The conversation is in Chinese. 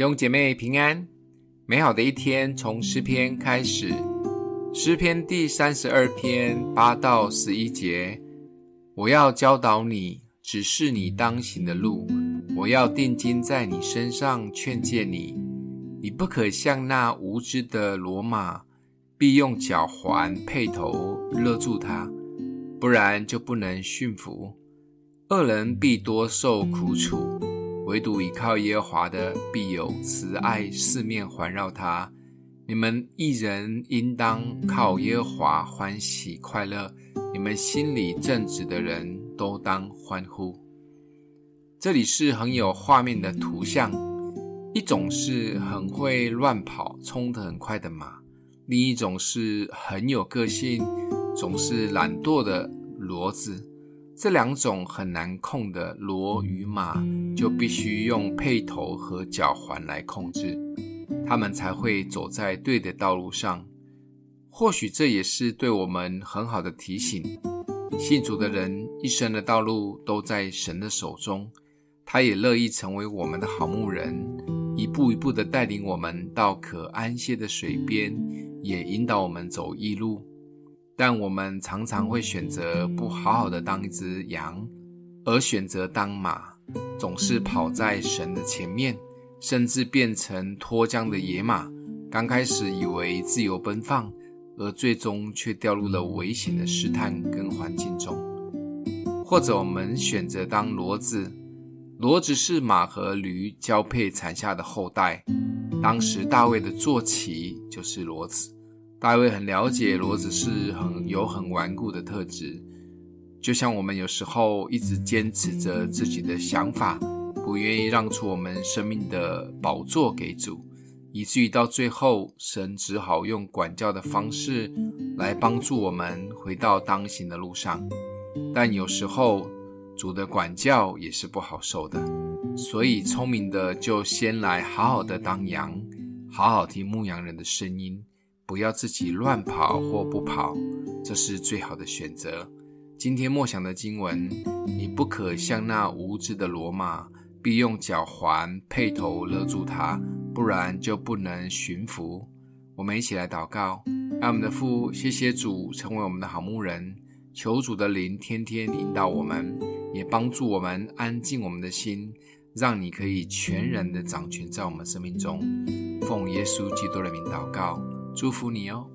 弟兄姐妹平安，美好的一天从诗篇开始。诗篇第三十二篇八到十一节：我要教导你，指示你当行的路；我要定睛在你身上，劝诫你。你不可像那无知的骡马，必用脚环配头勒住它，不然就不能驯服。恶人必多受苦楚，唯独倚靠耶和华的，必有慈爱四面环绕他。你们一人应当靠耶和华欢喜快乐，你们心里正直的人都当欢呼。这里是很有画面的图像，一种是很会乱跑、冲得很快的马，另一种是很有个性、总是懒惰的骡子。这两种很难控的骡与马，就必须用轡头和脚环来控制，他们才会走在对的道路上。或许这也是对我们很好的提醒。信主的人一生的道路都在神的手中，他也乐意成为我们的好牧人，一步一步的带领我们到可安歇的水边，也引导我们走义路。但我们常常会选择不好好的当一只羊，而选择当马，总是跑在神的前面，甚至变成脱缰的野马。刚开始以为自由奔放，而最终却掉入了危险的试探跟环境中。或者我们选择当骡子，骡子是马和驴交配产下的后代。当时大卫的坐骑就是骡子。大卫很了解骡子是很有很顽固的特质，就像我们有时候一直坚持着自己的想法，不愿意让出我们生命的宝座给主，以至于到最后，神只好用管教的方式来帮助我们回到当行的路上。但有时候，主的管教也是不好受的，所以聪明的就先来好好的当羊，好好听牧羊人的声音。不要自己乱跑或不跑，这是最好的选择。今天默想的经文，你不可像那无知的骡马，必用脚环配头勒住它，不然就不能驯服。我们一起来祷告，爱我们的父，谢谢主成为我们的好牧人，求主的灵天天引导我们，也帮助我们安静我们的心，让你可以全然的掌权在我们生命中。奉耶稣基督的名祷告。祝福你哦。